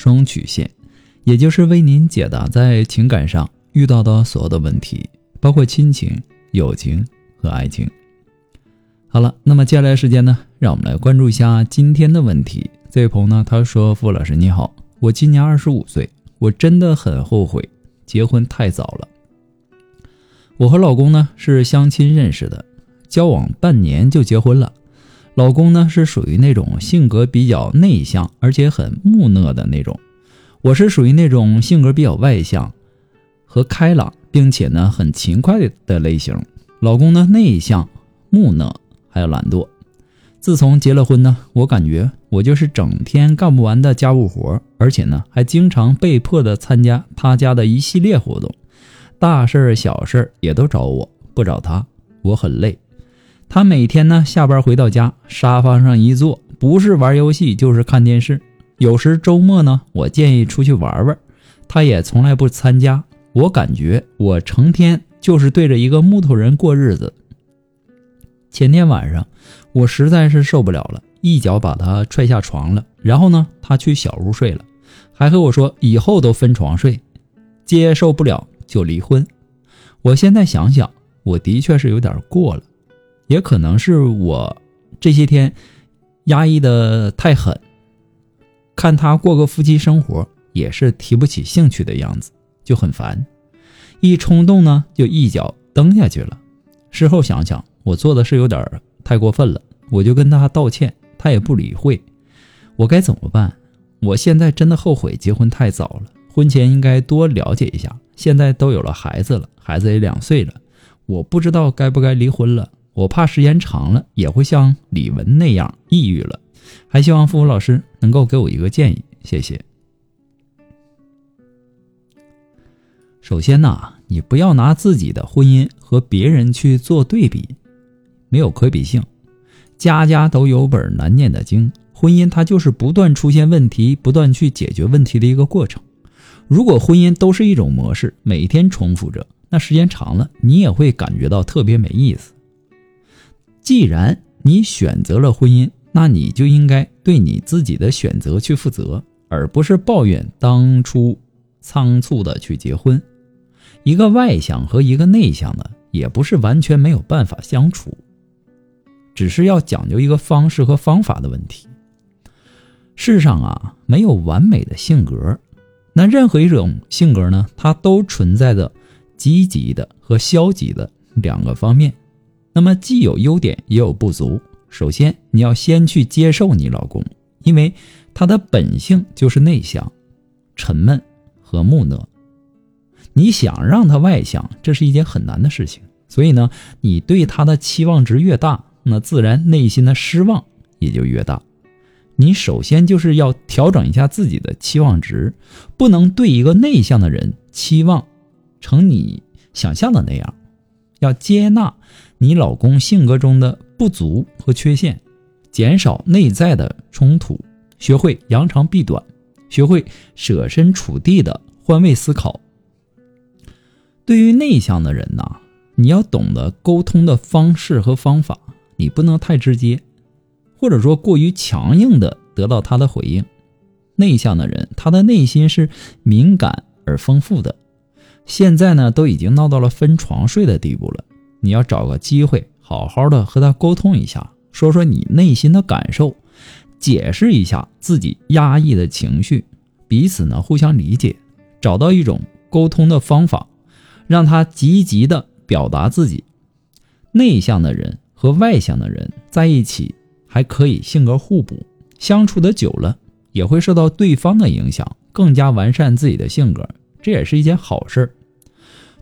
双曲线，也就是为您解答在情感上遇到的所有的问题，包括亲情、友情和爱情。好了，那么接下来时间呢，让我们来关注一下今天的问题。这位朋友呢，他说：“傅老师你好，我今年二十五岁，我真的很后悔结婚太早了。我和老公呢是相亲认识的，交往半年就结婚了。”老公呢是属于那种性格比较内向，而且很木讷的那种。我是属于那种性格比较外向和开朗，并且呢很勤快的类型。老公呢内向、木讷，还有懒惰。自从结了婚呢，我感觉我就是整天干不完的家务活，而且呢还经常被迫的参加他家的一系列活动，大事儿、小事儿也都找我，不找他，我很累。他每天呢下班回到家，沙发上一坐，不是玩游戏就是看电视。有时周末呢，我建议出去玩玩，他也从来不参加。我感觉我成天就是对着一个木头人过日子。前天晚上，我实在是受不了了，一脚把他踹下床了。然后呢，他去小屋睡了，还和我说以后都分床睡，接受不了就离婚。我现在想想，我的确是有点过了。也可能是我这些天压抑的太狠，看他过个夫妻生活也是提不起兴趣的样子，就很烦，一冲动呢就一脚蹬下去了。事后想想，我做的是有点太过分了，我就跟他道歉，他也不理会，我该怎么办？我现在真的后悔结婚太早了，婚前应该多了解一下。现在都有了孩子了，孩子也两岁了，我不知道该不该离婚了。我怕时间长了也会像李文那样抑郁了，还希望付老师能够给我一个建议，谢谢。首先呢，你不要拿自己的婚姻和别人去做对比，没有可比性。家家都有本难念的经，婚姻它就是不断出现问题、不断去解决问题的一个过程。如果婚姻都是一种模式，每天重复着，那时间长了，你也会感觉到特别没意思。既然你选择了婚姻，那你就应该对你自己的选择去负责，而不是抱怨当初仓促的去结婚。一个外向和一个内向的，也不是完全没有办法相处，只是要讲究一个方式和方法的问题。世上啊，没有完美的性格，那任何一种性格呢，它都存在着积极的和消极的两个方面。那么既有优点也有不足。首先，你要先去接受你老公，因为他的本性就是内向、沉闷和木讷。你想让他外向，这是一件很难的事情。所以呢，你对他的期望值越大，那自然内心的失望也就越大。你首先就是要调整一下自己的期望值，不能对一个内向的人期望成你想象的那样，要接纳。你老公性格中的不足和缺陷，减少内在的冲突，学会扬长避短，学会设身处地的换位思考。对于内向的人呐，你要懂得沟通的方式和方法，你不能太直接，或者说过于强硬的得到他的回应。内向的人，他的内心是敏感而丰富的，现在呢，都已经闹到了分床睡的地步了。你要找个机会，好好的和他沟通一下，说说你内心的感受，解释一下自己压抑的情绪，彼此呢互相理解，找到一种沟通的方法，让他积极的表达自己。内向的人和外向的人在一起还可以性格互补，相处的久了也会受到对方的影响，更加完善自己的性格，这也是一件好事儿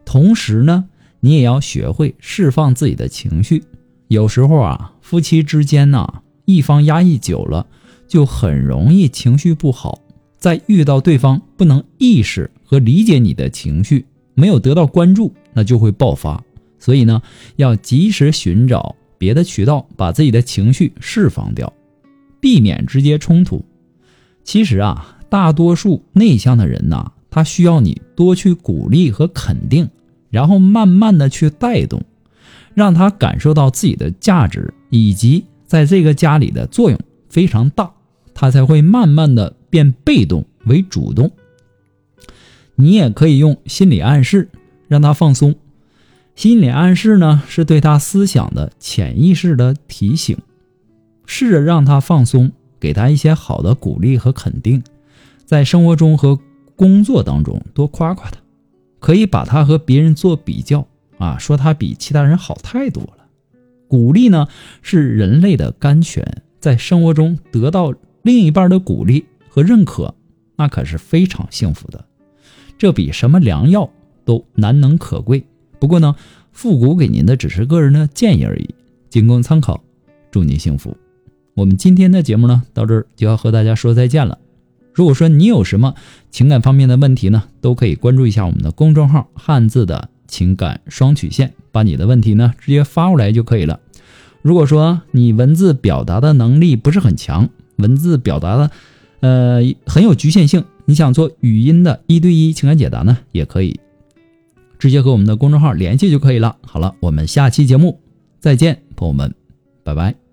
同时呢。你也要学会释放自己的情绪。有时候啊，夫妻之间呢，一方压抑久了，就很容易情绪不好，在遇到对方不能意识和理解你的情绪，没有得到关注，那就会爆发。所以呢，要及时寻找别的渠道，把自己的情绪释放掉，避免直接冲突。其实啊，大多数内向的人呐，他需要你多去鼓励和肯定，然后慢慢的去带动，让他感受到自己的价值以及在这个家里的作用非常大，他才会慢慢的。变被动为主动，你也可以用心理暗示让他放松。心理暗示呢，是对他思想的潜意识的提醒，试着让他放松，给他一些好的鼓励和肯定，在生活中和工作当中多夸夸他，可以把他和别人做比较啊，说他比其他人好太多了。鼓励呢，是人类的甘泉，在生活中得到另一半的鼓励。和认可，那可是非常幸福的，这比什么良药都难能可贵。不过呢，复古给您的只是个人的建议而已，仅供参考。祝您幸福。我们今天的节目呢，到这儿就要和大家说再见了。如果说你有什么情感方面的问题呢，都可以关注一下我们的公众号“汉字的情感双曲线”，把你的问题呢直接发过来就可以了。如果说你文字表达的能力不是很强，文字表达的。呃，很有局限性。你想做语音的一对一情感解答呢，也可以直接和我们的公众号联系就可以了。好了，我们下期节目再见，朋友们，拜拜。